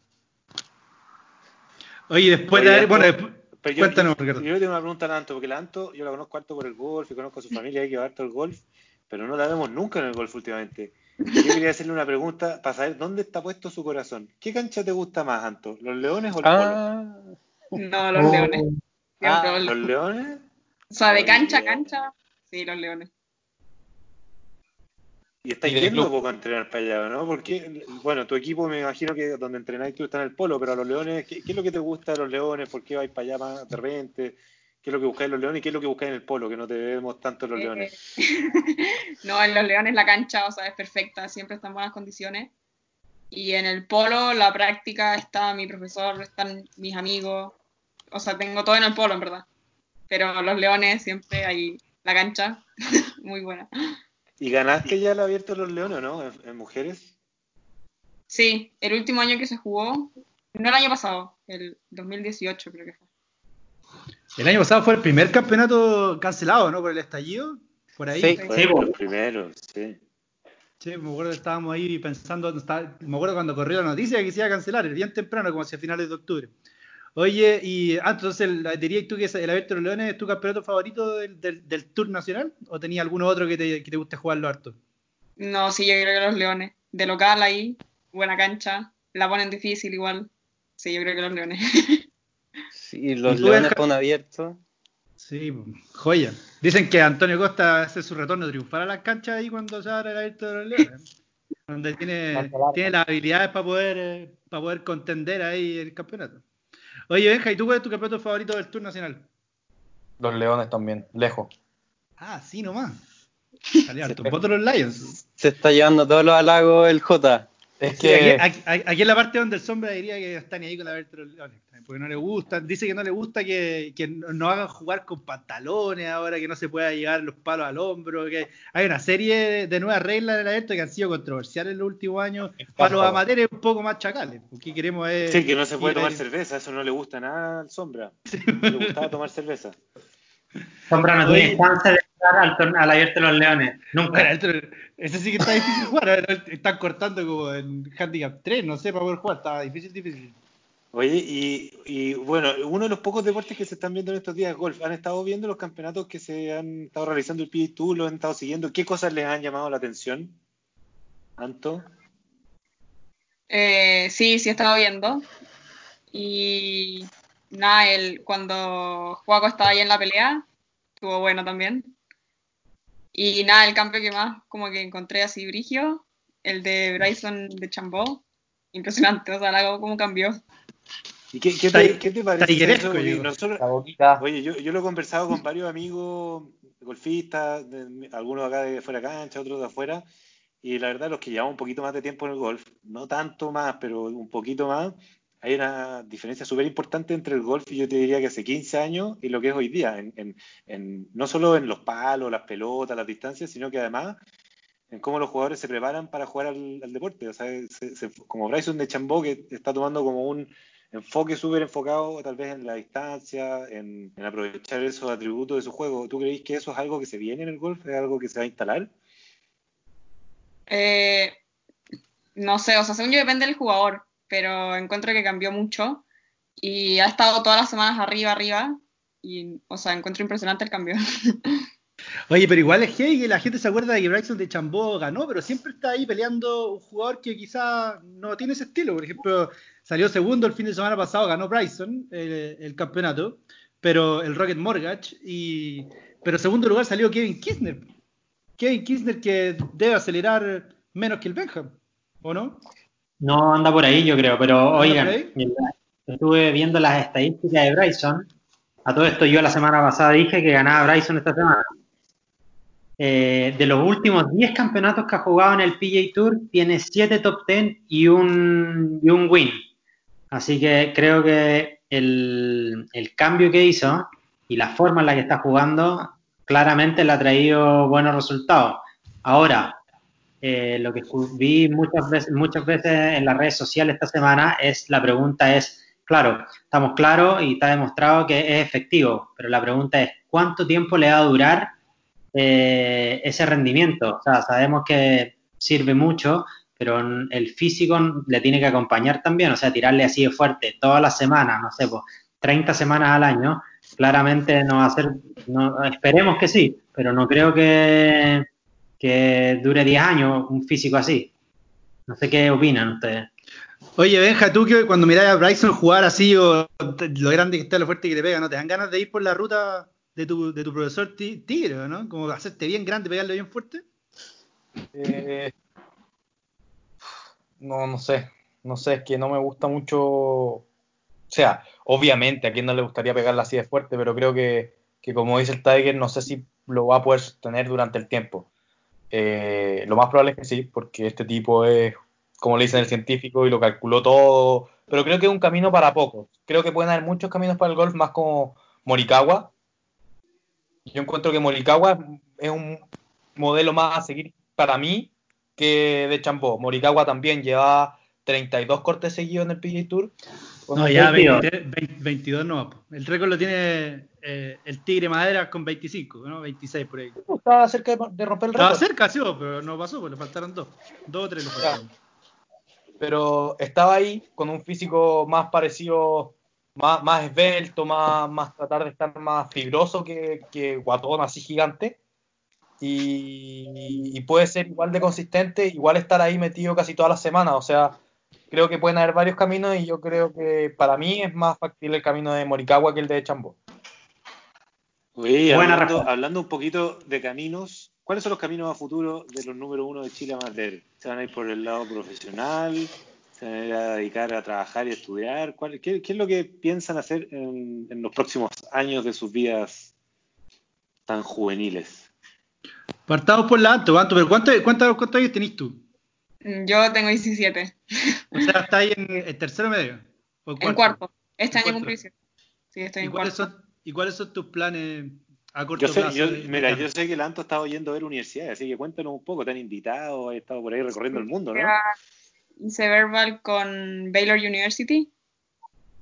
Oye, después Oye, de bueno, después- Pero yo, Cuéntanos, yo, Ricardo. yo tengo una pregunta a Anto, porque la Anto yo la conozco harto por el golf y conozco a su familia, hay que va harto el golf, pero no la vemos nunca en el golf últimamente. Yo quería hacerle una pregunta para saber dónde está puesto su corazón. ¿Qué cancha te gusta más, Anto? ¿Los leones o el polo? Ah, No, los Oh. leones. Ah, los ¿Los leones. O sea, de cancha a cancha, sí, los leones. Y estáis Y yendo poco a entrenar para allá, ¿no? Porque, bueno, tu equipo me imagino que donde entrenáis tú está en el polo, pero a los leones, ¿qué, qué es lo que te gusta de los leones? ¿Por qué vais para allá más de repente? ¿Qué es lo que buscáis en los leones y qué es lo que buscáis en el polo? Que no te vemos tanto en los Eh, leones. [laughs] no, en los Leones la cancha, o sea, es perfecta, siempre está en buenas condiciones. Y en el polo, la práctica, está mi profesor, están mis amigos. O sea, tengo todo en el polo, en verdad. Pero los Leones siempre hay la cancha, [laughs] muy buena. ¿Y ganaste ya el abierto de los leones, no? En, en mujeres. Sí, el último año que se jugó, no el año pasado, el 2018 creo que fue. El año pasado fue el primer campeonato cancelado, ¿no? Por el estallido. Por ahí. Sí. Fue Sí, los primeros, sí. Sí, me acuerdo que estábamos ahí pensando, me acuerdo cuando corrió la noticia que se iba a cancelar, bien temprano, como hacia finales de octubre. Oye, y ah, entonces el- dirías tú que el Abierto de los Leones es tu campeonato favorito del, del- del Tour Nacional o tenías alguno otro que te, que te guste jugarlo harto? No, sí, yo creo que los Leones. De local ahí, buena cancha, la ponen difícil igual. Sí, yo creo que los Leones. [laughs] Sí, los ¿Y tú, leones con abierto. Sí, joya. Dicen que Antonio Costa hace su retorno triunfal a las canchas ahí cuando se abre el Abierto de los Leones. Donde tiene, tiene las habilidades para poder, eh, para poder contender ahí el campeonato. Oye, Benja, ¿y tú cuál es tu campeonato favorito del Tour Nacional? Los leones también, lejos. Ah, sí, nomás. [laughs] Salió harto los Lions. Se está llevando todos los halagos el J. Es Sí, que aquí, aquí- aquí en la parte donde el sombra diría que está ni ahí con la de Leones. Porque no le gusta, dice que no le gusta que, que no hagan jugar con pantalones ahora, que no se pueda llevar los palos al hombro, que hay una serie de, de nuevas reglas del abierto que han sido controversiales en los últimos años. Para los amateurs un poco más chacales. Porque queremos es Sí, que no se puede tomar cerveza, eso no le gusta nada al sombra. [laughs] No le gustaba tomar cerveza. Sombra no tiene chance de al, torneo- al abierto de los leones. Nunca. ese sí que está difícil jugar. Están cortando como en handicap 3, no sé, para poder jugar. Está difícil, difícil. Oye, y, y, bueno, uno de los pocos deportes que se están viendo en estos días es golf. ¿Han estado viendo los campeonatos que se han estado realizando el PGA Tour? ¿Los han estado siguiendo? ¿Qué cosas les han llamado la atención? Anto. Eh, sí, sí he estado viendo. Y nada, el, cuando Juaco estaba ahí en la pelea, estuvo bueno también. Y nada, el cambio que más como que encontré así brigio, el de Bryson de Chambó, impresionante, o sea, la cómo cambió. ¿Y qué, qué te, qué te parece eso? Digo. nosotros- la boquita. Oye, yo, yo lo he conversado con varios amigos golfistas, de- algunos acá de fuera de cancha, otros de afuera, y la verdad, los que llevamos un poquito más de tiempo en el golf, no tanto más, pero un poquito más, hay una diferencia súper importante entre el golf yo te diría que hace 15 años y lo que es hoy día, no solo en los palos, las pelotas, las distancias, sino que además en cómo los jugadores se preparan para jugar al, deporte. O sea, se- se- como Bryson de Chambó, que está tomando como un enfoque súper enfocado tal vez en la distancia, en, en aprovechar esos atributos de su juego. ¿Tú creéis que eso es algo que se viene en el golf? ¿Es algo que se va a instalar? Eh, no sé, o sea, según yo depende del jugador, pero encuentro que cambió mucho y ha estado todas las semanas arriba, arriba, y, o sea, encuentro impresionante el cambio. [laughs] Oye, pero igual es que la gente se acuerda de que Bryson de Chambó ganó, pero siempre está ahí peleando un jugador que quizá no tiene ese estilo. Por ejemplo, salió segundo el fin de semana pasado, ganó Bryson eh, el campeonato, pero el Rocket Mortgage, y pero segundo lugar salió Kevin Kisner. Kevin Kisner que debe acelerar menos que el Benham, ¿o no? No anda por ahí, yo creo, pero ¿Anda oigan, estuve viendo las estadísticas de Bryson. A todo esto, yo la semana pasada dije que ganaba Bryson esta semana. Eh, de los últimos 10 campeonatos que ha jugado en el PGA Tour, tiene 7 top 10 y un, y un win. Así que creo que el, el cambio que hizo y la forma en la que está jugando claramente le ha traído buenos resultados. Ahora, eh, lo que vi muchas veces, muchas veces en las redes sociales esta semana es la pregunta es, claro, estamos claros y está demostrado que es efectivo, pero la pregunta es, ¿cuánto tiempo le va a durar eh, ese rendimiento? O sea, sabemos que sirve mucho, pero el físico le tiene que acompañar también, o sea, tirarle así de fuerte todas las semanas, no sé, pues 30 semanas al año, claramente no va a ser, no, esperemos que sí, pero no creo que, que dure 10 años un físico así. No sé qué opinan ustedes. Oye, Benja, tú que cuando miras a Bryson jugar así o lo grande que está, lo fuerte que te pega, ¿no te dan ganas de ir por la ruta de tu, de tu profesor Ti- Tigre, ¿no? Como hacerte bien grande, pegarle bien fuerte. Eh, no, no sé. No sé, es que no me gusta mucho. O sea, obviamente a quien no le gustaría pegarla así de fuerte, pero creo que, que como dice el Tiger, no sé si lo va a poder sostener durante el tiempo. Eh, lo más probable es que sí, porque este tipo es, como le dicen el científico, y lo calculó todo. Pero creo que es un camino para pocos. Creo que pueden haber muchos caminos para el golf, más como Morikawa. Yo encuentro que Morikawa es un modelo más a seguir para mí que de Chambó. Morikawa también lleva 32 cortes seguidos en el PGA Tour. No, ya 22. 23, 20 22 no. El récord lo tiene eh, el Tigre Madera con 25, ¿no? 26 por ahí. Estaba cerca de, romper el Estaba récord. cerca, sí, pero no pasó, pues le faltaron dos. Dos o tres le faltaron. pero estaba ahí con un físico más parecido, más, más esbelto, más, más tratar de estar más fibroso que, que guatón así gigante. Y, y puede ser igual de consistente, igual estar ahí metido casi todas las semanas. O sea, creo que pueden haber varios caminos y yo creo que para mí es más factible el camino de Morikawa que el de Chambó. Oye, Buena hablando, respuesta. hablando un poquito de caminos, ¿cuáles son los caminos a futuro de los número uno de Chile Amateur? ¿Se van a ir por el lado profesional? ¿Se van a ir a dedicar a trabajar y estudiar? ¿Cuál- qué, qué es lo que piensan hacer en, en los próximos años de sus vidas tan juveniles? Partamos por la Anto, Anto, pero ¿cuántos cuánto, cuántos años tenés tú? Yo tengo 17. O sea, [laughs] ¿estás ahí en, en tercero medio? ¿O En cuarto. Este En año cuarto. cumplí 17. Sí, estoy ¿Y en cuáles, cuarto. son, ¿Y cuáles son tus planes a corto Yo sé, plazo? yo, de- de mira, yo sé que el Anto estaba yendo a ver universidades, así que cuéntanos un poco, te han invitado, has estado por ahí recorriendo el mundo, ¿no? Hice verbal con Baylor University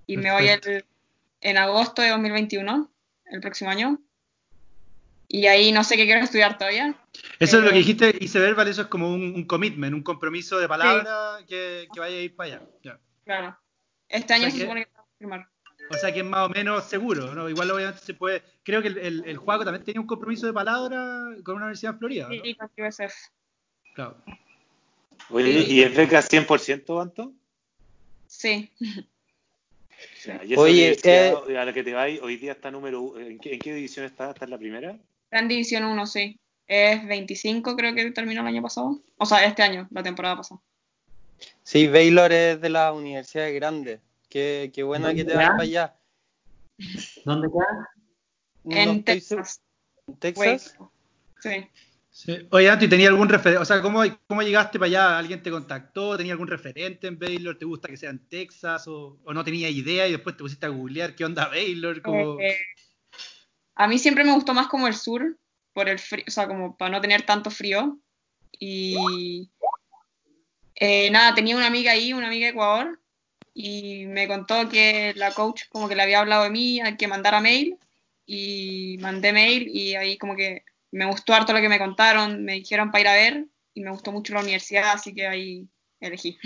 y me voy el- en agosto de 2021, el próximo año. Y ahí no sé qué quiero estudiar todavía. Eso es lo que dijiste, hice verbal, eso es como un, un commitment, un compromiso de palabra que, que vaya a ir para allá. Claro. Este año sea se que- supone que tengo que firmar. O sea que es más o menos seguro, ¿no? Igual obviamente se puede. Creo que el, el, el Juaco también tenía un compromiso de palabra con una universidad en Florida, ¿no? Sí, con USF. Claro. Oye, Sí. ¿y es beca 100%, Anto? Sí. O sea, y esa Oye, universidad a la que te vas hoy día está número ¿en qué, en qué división está? ¿Está en la primera? Está en División 1, sí. Es 25, creo que terminó el año pasado. O sea, este año, la temporada pasada. Sí, Baylor es de las universidades grandes. Qué, qué buena que te vas para allá. ¿Dónde queda? No en. Texas. ¿En Texas? Sí. Sí. Oye, Anto, ¿y tenía algún referente? O sea, ¿cómo, ¿cómo llegaste para allá? ¿Alguien te contactó? ¿Tenía algún referente en Baylor? ¿Te gusta que sea en Texas? ¿O, o no tenía idea y después te pusiste a googlear qué onda Baylor? Como... Eh, a mí siempre me gustó más como el sur, por el frío, o sea, como para no tener tanto frío. Y eh, nada, tenía una amiga ahí, una amiga de Ecuador, y me contó que la coach como que le había hablado de mí, que mandara mail, y mandé mail, y ahí como que me gustó harto lo que me contaron, me dijeron para ir a ver, y me gustó mucho la universidad, así que ahí elegí.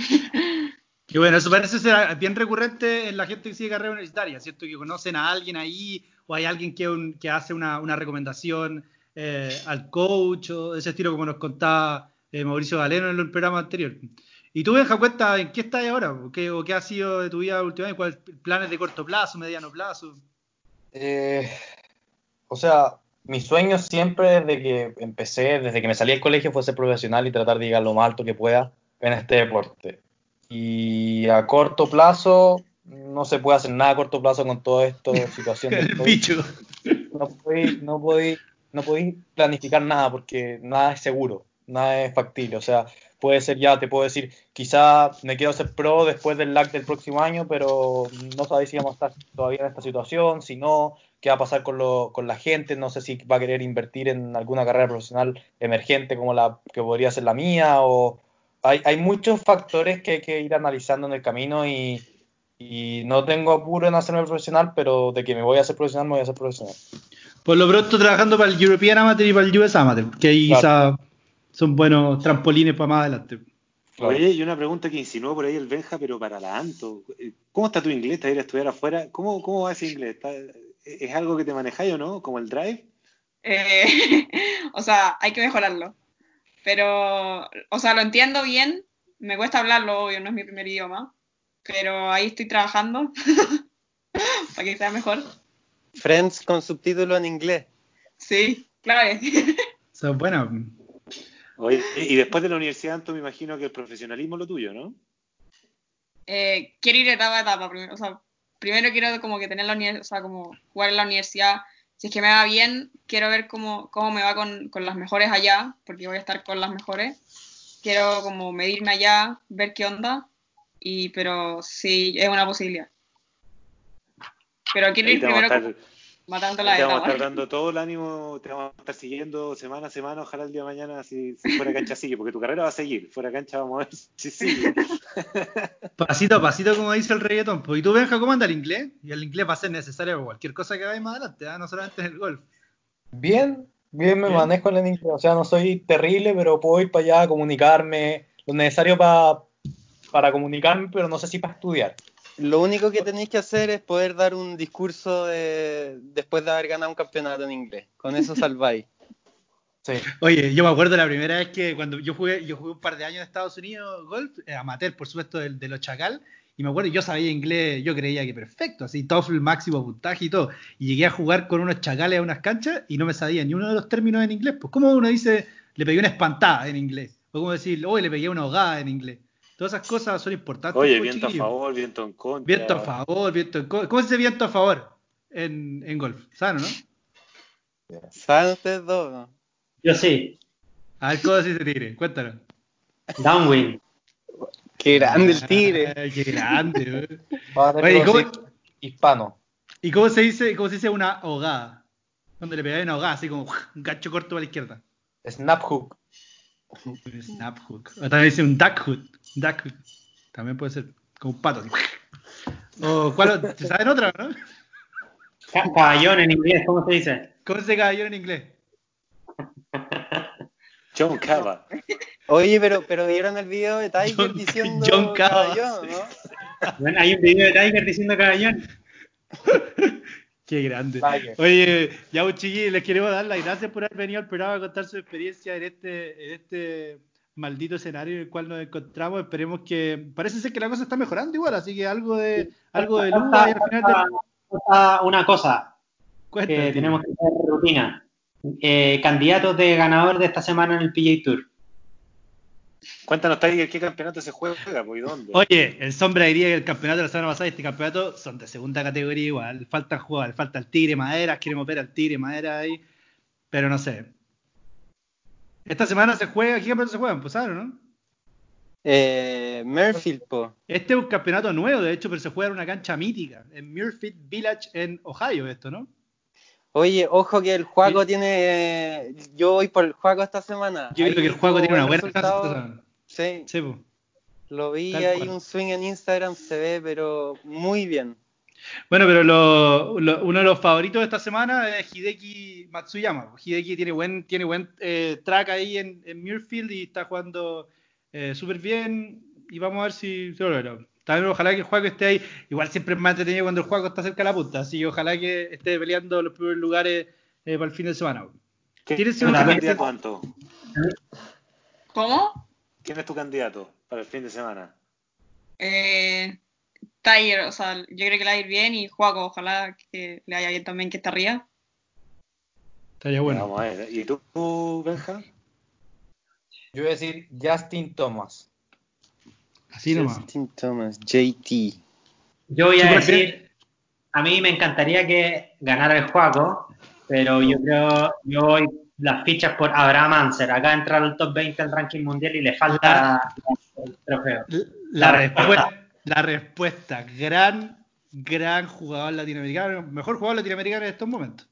Que bueno, eso parece ser bien recurrente en la gente que sigue carrera universitaria, ¿cierto? Que conocen a alguien ahí o hay alguien que, hace una, una recomendación eh, al coach o ese estilo como nos contaba eh, Mauricio Galeno en el programa anterior. Y tú, Benja, cuenta en qué estás ahora, o qué, o qué ha sido de tu vida últimamente, cuáles planes de corto plazo, mediano plazo. Eh, o sea, mi sueño siempre desde que empecé, desde que me salí del colegio, fue ser profesional y tratar de llegar lo más alto que pueda en este deporte. Y a corto plazo, no se puede hacer nada a corto plazo con toda esta [laughs] situación. No podéis, no podéis, no podéis planificar nada porque nada es seguro, nada es factible. O sea, puede ser ya, te puedo decir, quizá me quiero ser pro después del LAC del próximo año, pero no sabéis si vamos a estar todavía en esta situación, si no, qué va a pasar con, lo, con la gente, no sé si va a querer invertir en alguna carrera profesional emergente como la que podría ser la mía, o hay, hay muchos factores que hay que ir analizando en el camino y, y no tengo apuro en hacerme profesional, pero de que me voy a hacer profesional, me voy a hacer profesional. Por lo pronto trabajando para el European Amateur y para el US Amateur, que ahí Claro. quizá son buenos trampolines para más adelante. Claro. Oye, y una pregunta que insinuó por ahí el Benja, pero para la Anto. ¿Cómo está tu inglés? ¿Te vas a ir a estudiar afuera? ¿Cómo, cómo va ese inglés? ¿Está- ¿Es algo que te manejáis o no? ¿Como el drive? Eh, [laughs] o sea, hay que mejorarlo. Pero, o sea, lo entiendo bien. Me cuesta hablarlo, obvio, no es mi primer idioma. Pero ahí estoy trabajando [laughs] para que sea mejor. Friends con subtítulo en inglés. Sí, claro. Son buenas. Oye, y después de la universidad, me imagino que el profesionalismo es lo tuyo, ¿no? Eh, quiero ir etapa a etapa primero. O sea, primero quiero como que tener la universidad, o sea, como jugar en la universidad. Si es que me va bien, quiero ver cómo, cómo me va con, con las mejores allá, porque voy a estar con las mejores. Quiero como medirme allá, ver qué onda. Y, pero sí, es una posibilidad. Pero quiero Ahí ir a primero estar, matando la te vamos a estar dando todo el ánimo, te vamos a estar siguiendo semana a semana, ojalá el día de mañana si, si fuera cancha sigue, porque tu carrera va a seguir, fuera cancha vamos a ver [laughs] si sigue. [laughs] Pasito a pasito, como dice el reggaetón. Pues, ¿Y tú, Benja, cómo anda el inglés? Y el inglés va a ser necesario para cualquier cosa que hagáis más adelante, ¿ah? no solamente en el golf. Bien, bien me Bien. manejo en el inglés. O sea, no soy terrible, pero puedo ir para allá, comunicarme, lo necesario pa- para comunicarme, pero no sé si para estudiar. Lo único que tenéis que hacer es poder dar un discurso de- después de haber ganado un campeonato en inglés. Con eso salváis. [laughs] Sí. Oye, yo me acuerdo la primera vez que cuando yo jugué, yo jugué un par de años en Estados Unidos golf, eh, amateur, por supuesto, de, de los Chacal, y me acuerdo, yo sabía inglés, yo creía que perfecto, así, TOEFL máximo puntaje y todo, y llegué a jugar con unos chacales a unas canchas y no me sabía ni uno de los términos en inglés, pues como uno dice, le pegué una espantada en inglés, o como decir, hoy le pegué una ahogada en inglés, todas esas cosas son importantes. Oye, viento a favor, viento en contra. Viento a favor, viento en contra. ¿Cómo se dice viento a favor en, en golf? Sano, ¿no? ¿Saben ustedes dos? no? Yo sí. A ver, ¿cómo se dice tigre? Cuéntanos. Downwind. Qué grande el tigre. Ay, qué grande, a Oye, que ¿cómo- decir hispano. ¿Y cómo se dice, cómo se dice una ahogada? Cuando le pegáis una ahogada, así como un gancho corto para la izquierda. Snap hook. Un snap hook. O también dice un duck hook. Duck. También puede ser como un pato. así. O, ¿cuál, ¿Se saben otra, no? Ca- Caballón en inglés, ¿cómo se dice? ¿Cómo se dice caballero en inglés? [laughs] John Cava. Oye, pero, pero vieron el video de Tiger John- diciendo John Cava. caballón, ¿no? [laughs] Bueno, hay un video de Tiger diciendo caballón. [laughs] Qué grande. Oye, ya un chiquillos, les queremos dar las gracias por haber venido al programa a contar su experiencia en este, en este maldito escenario en el cual nos encontramos. Esperemos que, parece ser que la cosa está mejorando igual, así que algo de, algo de luz al final una cosa Cuéntame. que tenemos que hacer rutina. Eh, candidatos de ganador de esta semana en el PJ Tour. Cuéntanos, Tiger, ¿qué campeonato se juega pues, y dónde? Oye, el Sombra diría que el campeonato de la semana pasada y este campeonato son de segunda categoría igual. Faltan jugadores, falta el Tigre Maderas, queremos ver al Tigre Maderas ahí, pero no sé. Esta semana se juega, ¿qué campeonato se juegan? Pues ¿sabes, no? Eh, Merfield, po. Este es un campeonato nuevo, de hecho, pero se juega en una cancha mítica, en Muirfield Village en Ohio, esto, ¿no? Oye, ojo que el juego tiene. Yo voy por el juego esta semana. Yo creo que el juego tuvo tiene una buen buena clasificación. Sí, Sí, pues. lo vi Tal ahí cual. un swing en Instagram, se ve, pero muy bien. Bueno, pero lo- lo- uno de los favoritos de esta semana es Hideki Matsuyama. Hideki tiene buen, tiene buen eh, track ahí en, en Muirfield y está jugando eh, súper bien. Y vamos a ver si se lo logra. También ojalá que el juego esté ahí. Igual siempre es más entretenido cuando el juego está cerca de la punta. Así que ojalá que esté peleando los primeros lugares eh, para el fin de semana. ¿Quién ¿Tienes es tu candidato, Anto? ¿Cómo? ¿Quién es tu candidato para el fin de semana? Eh, Tiger, o sea, yo creo que le va a ir bien y Juaco, ojalá que le vaya bien también que está arriba. Estaría bueno. Vamos a ver. ¿Y tú, Benja? Yo voy a decir Justin Thomas. Así nomás. Justin Thomas, JT. Yo voy a decir, a mí me encantaría que ganara el juego, pero yo creo, yo voy las fichas por Abraham Anser. Acá entra al top 20 del ranking mundial y le falta el trofeo. La, La respuesta, la respuesta, gran, gran jugador latinoamericano, mejor jugador latinoamericano en estos momentos.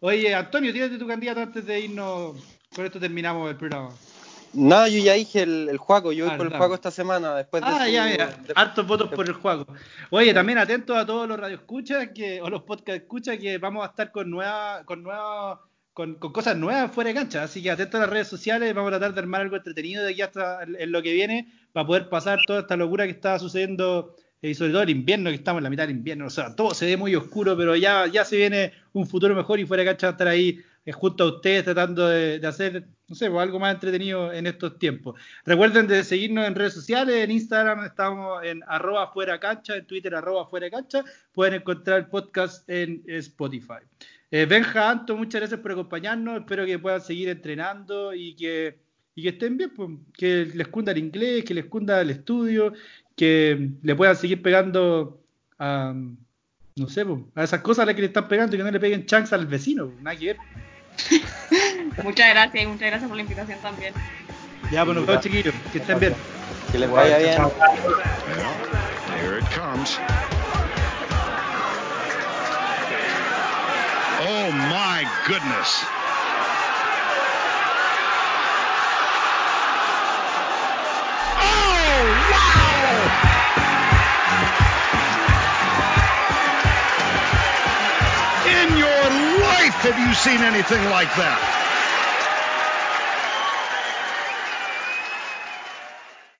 Oye, Antonio, tírate tu candidato antes de irnos. Con esto terminamos el programa. No, yo ya dije el, el juego, yo voy Ah, por el juego esta semana, después de Ah, su- ya, ya. de- Hartos votos por el juego. Oye, también atentos a todos los radioescuchas que, o los podcast escuchas que vamos a estar con nuevas, con nuevas, con, con cosas nuevas fuera de cancha. Así que atentos a las redes sociales, vamos a tratar de armar algo entretenido de aquí hasta en lo que viene, para poder pasar toda esta locura que está sucediendo, eh, y sobre todo el invierno, que estamos en la mitad del invierno. O sea, todo se ve muy oscuro, pero ya, ya se viene un futuro mejor y fuera de cancha estar ahí eh, junto a ustedes tratando de, hacer, no sé, algo más entretenido en estos tiempos. Recuerden de seguirnos en redes sociales, en Instagram estamos en arroba fuera cancha, en Twitter arroba fuera cancha, pueden encontrar el podcast en Spotify. Eh, Benja, Anto, muchas gracias por acompañarnos, espero que puedan seguir entrenando y que y que estén bien, pues, que les cunda el inglés, que les cunda el estudio, que le puedan seguir pegando a, no sé, pues, a esas cosas a las que le están pegando y que no le peguen chance al vecino, pues, nada que ver. [laughs] Muchas gracias y muchas gracias por la invitación también. Ya, pues nos vemos chiquillos, que estén bien. Que les vaya bien. Well, here it comes. Oh my goodness. Your life have you seen anything like that?